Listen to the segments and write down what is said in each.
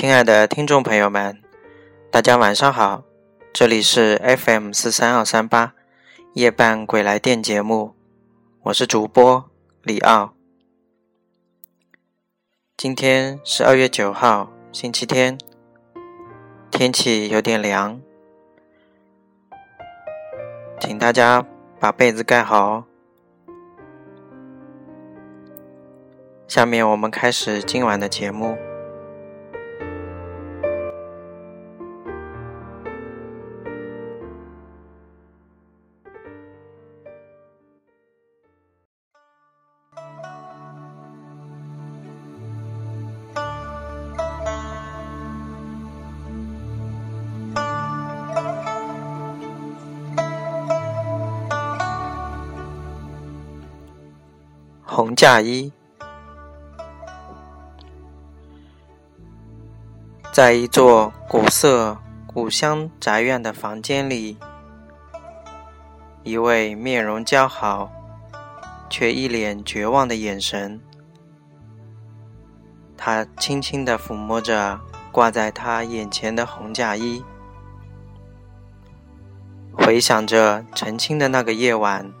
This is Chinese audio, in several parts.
亲爱的听众朋友们，大家晚上好，这里是 FM 四三二三八夜半鬼来电节目，我是主播李奥。今天是二月九号，星期天，天气有点凉，请大家把被子盖好哦。下面我们开始今晚的节目。红嫁衣，在一座古色古香宅院的房间里，一位面容姣好却一脸绝望的眼神。他轻轻地抚摸着挂在他眼前的红嫁衣，回想着成亲的那个夜晚。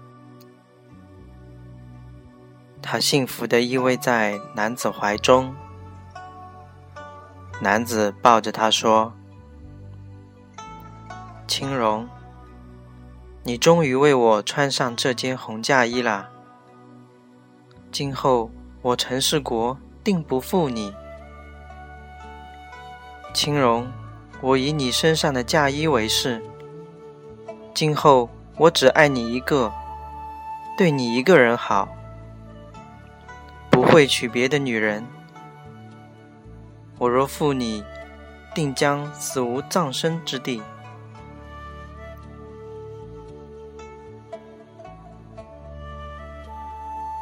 她幸福的依偎在男子怀中，男子抱着她说：“青荣，你终于为我穿上这件红嫁衣了。今后我陈世国定不负你。青荣，我以你身上的嫁衣为誓，今后我只爱你一个，对你一个人好。”会娶别的女人。我若负你，定将死无葬身之地。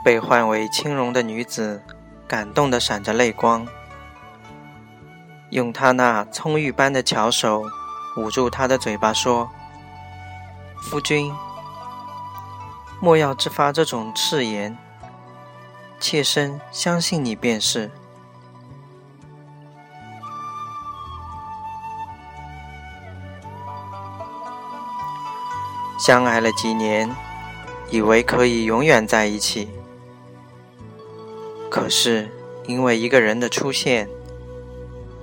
被唤为青荣的女子，感动的闪着泪光，用她那葱郁般的巧手捂住他的嘴巴，说：“夫君，莫要自发这种誓言。”妾身相信你便是。相爱了几年，以为可以永远在一起，可是因为一个人的出现，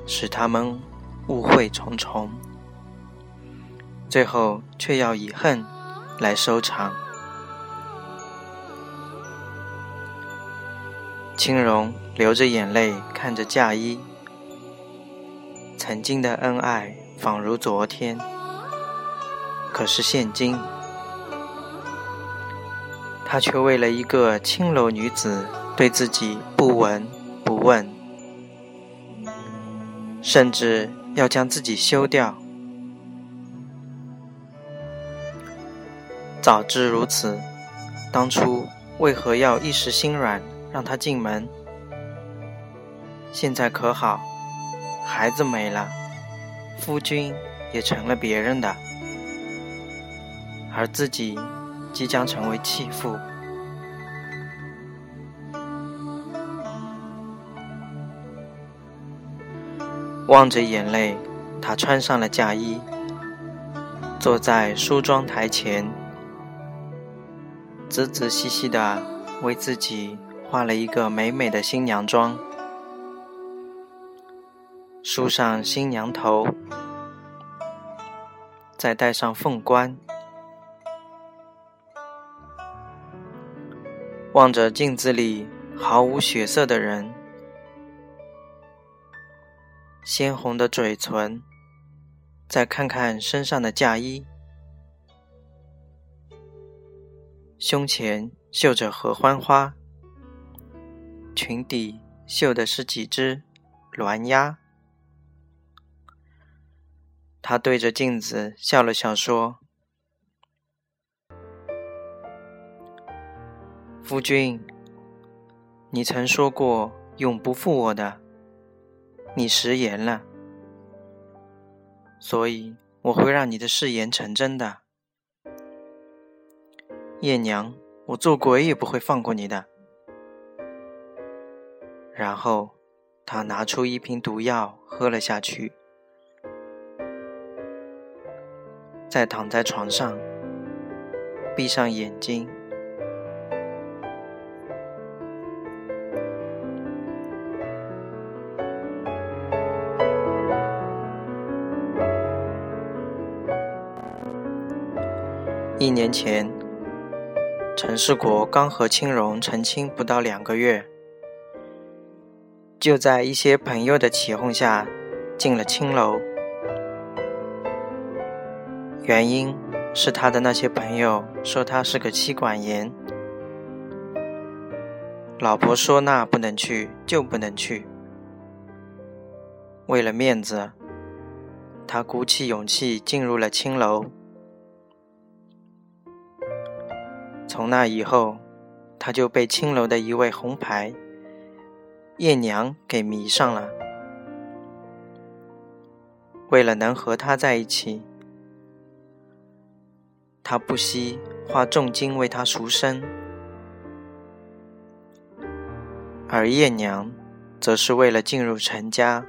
使他们误会重重，最后却要以恨来收场。青荣流着眼泪看着嫁衣，曾经的恩爱仿如昨天，可是现今，他却为了一个青楼女子对自己不闻不问，甚至要将自己休掉。早知如此，当初为何要一时心软？让他进门。现在可好，孩子没了，夫君也成了别人的，而自己即将成为弃妇。望着眼泪，他穿上了嫁衣，坐在梳妆台前，仔仔细细的为自己。画了一个美美的新娘妆，梳上新娘头，再戴上凤冠，望着镜子里毫无血色的人，鲜红的嘴唇，再看看身上的嫁衣，胸前绣着合欢花。裙底绣的是几只鸾鸭。他对着镜子笑了笑，说：“夫君，你曾说过永不负我的，你食言了，所以我会让你的誓言成真的。叶娘，我做鬼也不会放过你的。”然后，他拿出一瓶毒药喝了下去，再躺在床上，闭上眼睛。一年前，陈世国刚和青荣成亲不到两个月，就在一些朋友的起哄下进了青楼。原因是他的那些朋友说他是个妻管严，老婆说那不能去就不能去。为了面子，他鼓起勇气进入了青楼。从那以后，他就被青楼的一位红牌叶娘给迷上了。为了能和他在一起，他不惜花重金为他赎身，而叶娘则是为了进入陈家，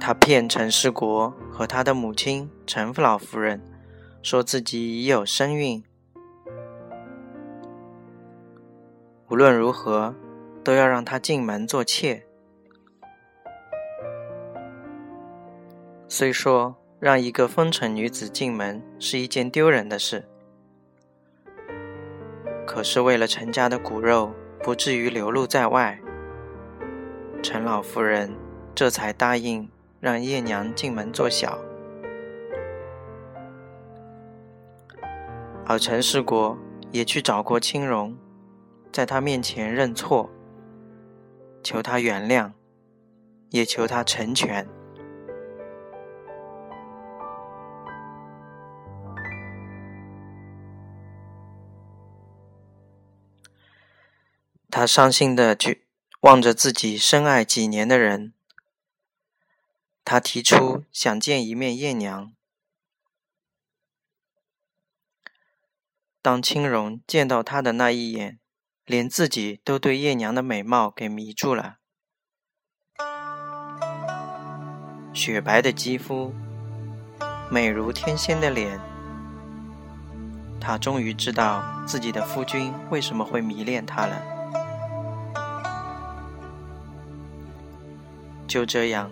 他骗陈世国和他的母亲陈老夫人。说自己已有身孕，无论如何都要让她进门做妾。虽说让一个风尘女子进门是一件丢人的事，可是为了陈家的骨肉不至于流露在外，陈老夫人这才答应让叶娘进门做小。而陈世国也去找过青荣，在他面前认错，求他原谅，也求他成全。他伤心的去望着自己深爱几年的人，他提出想见一面叶娘。当青荣见到他的那一眼，连自己都对叶娘的美貌给迷住了。雪白的肌肤，美如天仙的脸，他终于知道自己的夫君为什么会迷恋她了。就这样，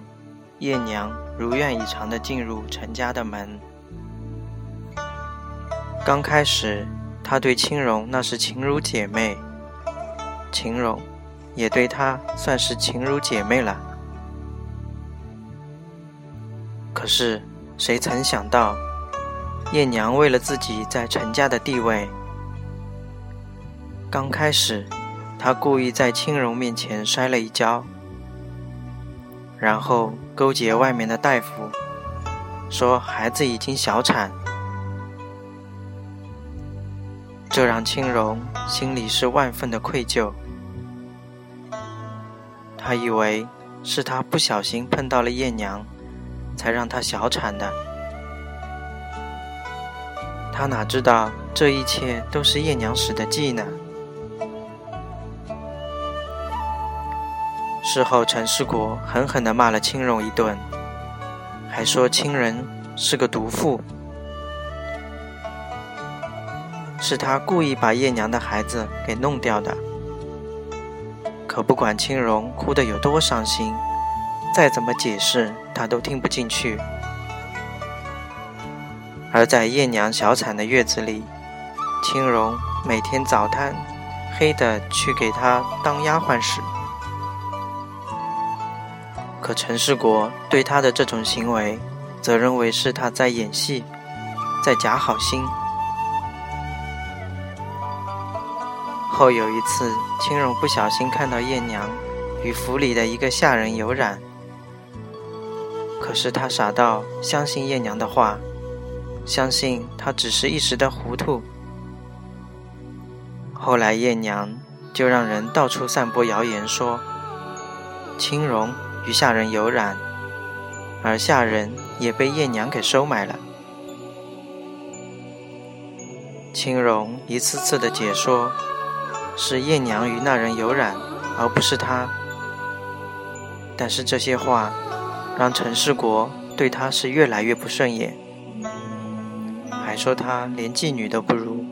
叶娘如愿以偿的进入陈家的门。刚开始。他对青荣那是情如姐妹，青荣也对她算是情如姐妹了。可是谁曾想到，叶娘为了自己在陈家的地位，刚开始她故意在青荣面前摔了一跤，然后勾结外面的大夫，说孩子已经小产。这让青荣心里是万分的愧疚。他以为是他不小心碰到了叶娘，才让她小产的。他哪知道这一切都是叶娘使的计呢？事后，陈世国狠狠地骂了青荣一顿，还说青人是个毒妇。是他故意把叶娘的孩子给弄掉的，可不管青荣哭得有多伤心，再怎么解释他都听不进去。而在叶娘小产的月子里，青荣每天早贪黑的去给她当丫鬟使，可陈世国对他的这种行为，则认为是他在演戏，在假好心。后有一次，青荣不小心看到叶娘与府里的一个下人有染，可是他傻到相信叶娘的话，相信他只是一时的糊涂。后来叶娘就让人到处散播谣言，说青荣与下人有染，而下人也被叶娘给收买了。青荣一次次的解说。是叶娘与那人有染，而不是他。但是这些话让陈世国对他是越来越不顺眼，还说他连妓女都不如。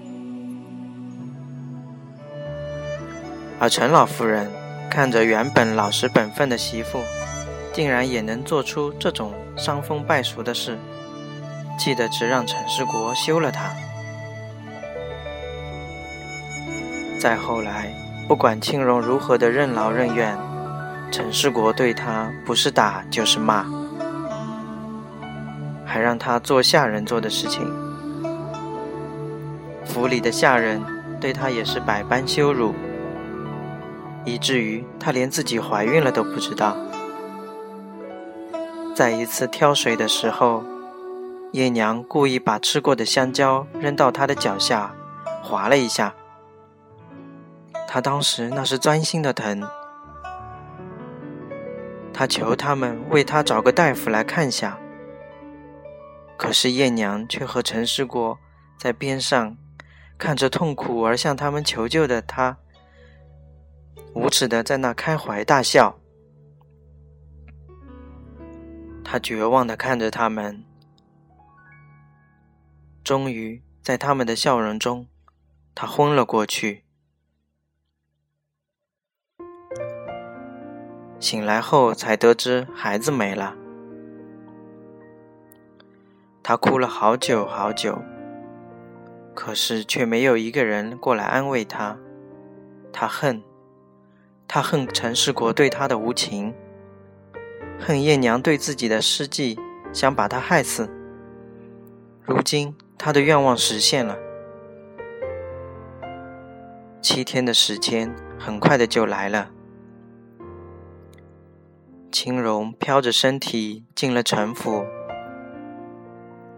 而陈老夫人看着原本老实本分的媳妇，竟然也能做出这种伤风败俗的事，气得直让陈世国休了她。再后来，不管青荣如何的任劳任怨，陈世国对他不是打就是骂，还让他做下人做的事情。府里的下人对他也是百般羞辱。以至于她连自己怀孕了都不知道。在一次挑水的时候，叶娘故意把吃过的香蕉扔到她的脚下，划了一下。他当时那是钻心的疼，他求他们为他找个大夫来看下。可是艳娘却和陈世国在边上看着痛苦而向他们求救的他。无耻的在那开怀大笑，他绝望的看着他们，终于在他们的笑容中，他昏了过去。醒来后才得知孩子没了，他哭了好久好久，可是却没有一个人过来安慰他，他恨。他恨陈世国对他的无情，恨艳娘对自己的失计，想把他害死。如今他的愿望实现了，七天的时间很快的就来了。青荣飘着身体进了陈府，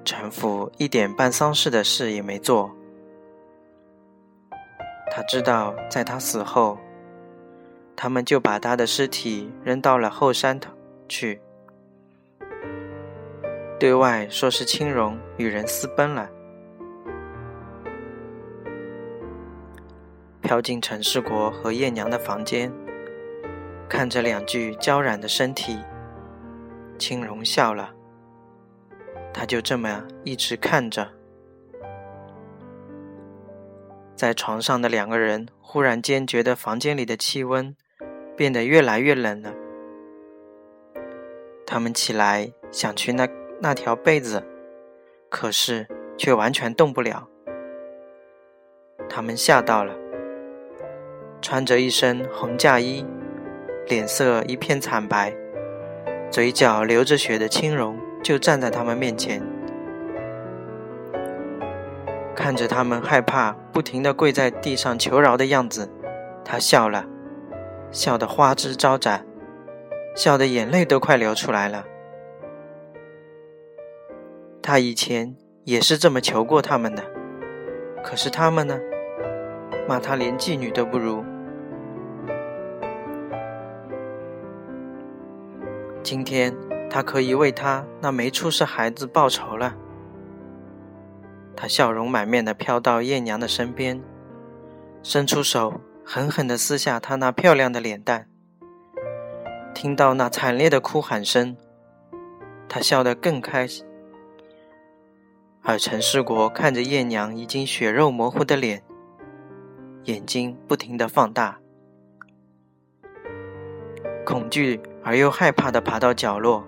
陈府一点办丧事的事也没做。他知道，在他死后。他们就把他的尸体扔到了后山头去，对外说是青荣与人私奔了。飘进陈世国和叶娘的房间，看着两具焦染的身体，青荣笑了。他就这么一直看着，在床上的两个人忽然间觉得房间里的气温。变得越来越冷了。他们起来想去那那条被子，可是却完全动不了。他们吓到了，穿着一身红嫁衣，脸色一片惨白，嘴角流着血的青荣就站在他们面前，看着他们害怕，不停的跪在地上求饶的样子，他笑了。笑得花枝招展，笑得眼泪都快流出来了。他以前也是这么求过他们的，可是他们呢，骂他连妓女都不如。今天他可以为他那没出世孩子报仇了。他笑容满面的飘到艳娘的身边，伸出手。狠狠地撕下她那漂亮的脸蛋，听到那惨烈的哭喊声，他笑得更开心。而陈世国看着艳娘已经血肉模糊的脸，眼睛不停地放大，恐惧而又害怕地爬到角落，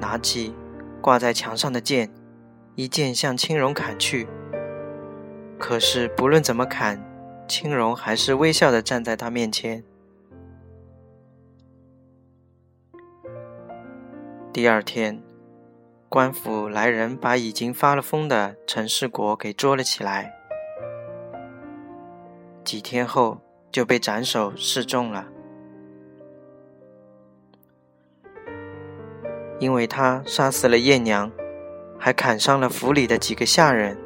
拿起挂在墙上的剑，一剑向青荣砍去。可是不论怎么砍，青荣还是微笑的站在他面前。第二天，官府来人把已经发了疯的陈世国给捉了起来，几天后就被斩首示众了，因为他杀死了艳娘，还砍伤了府里的几个下人。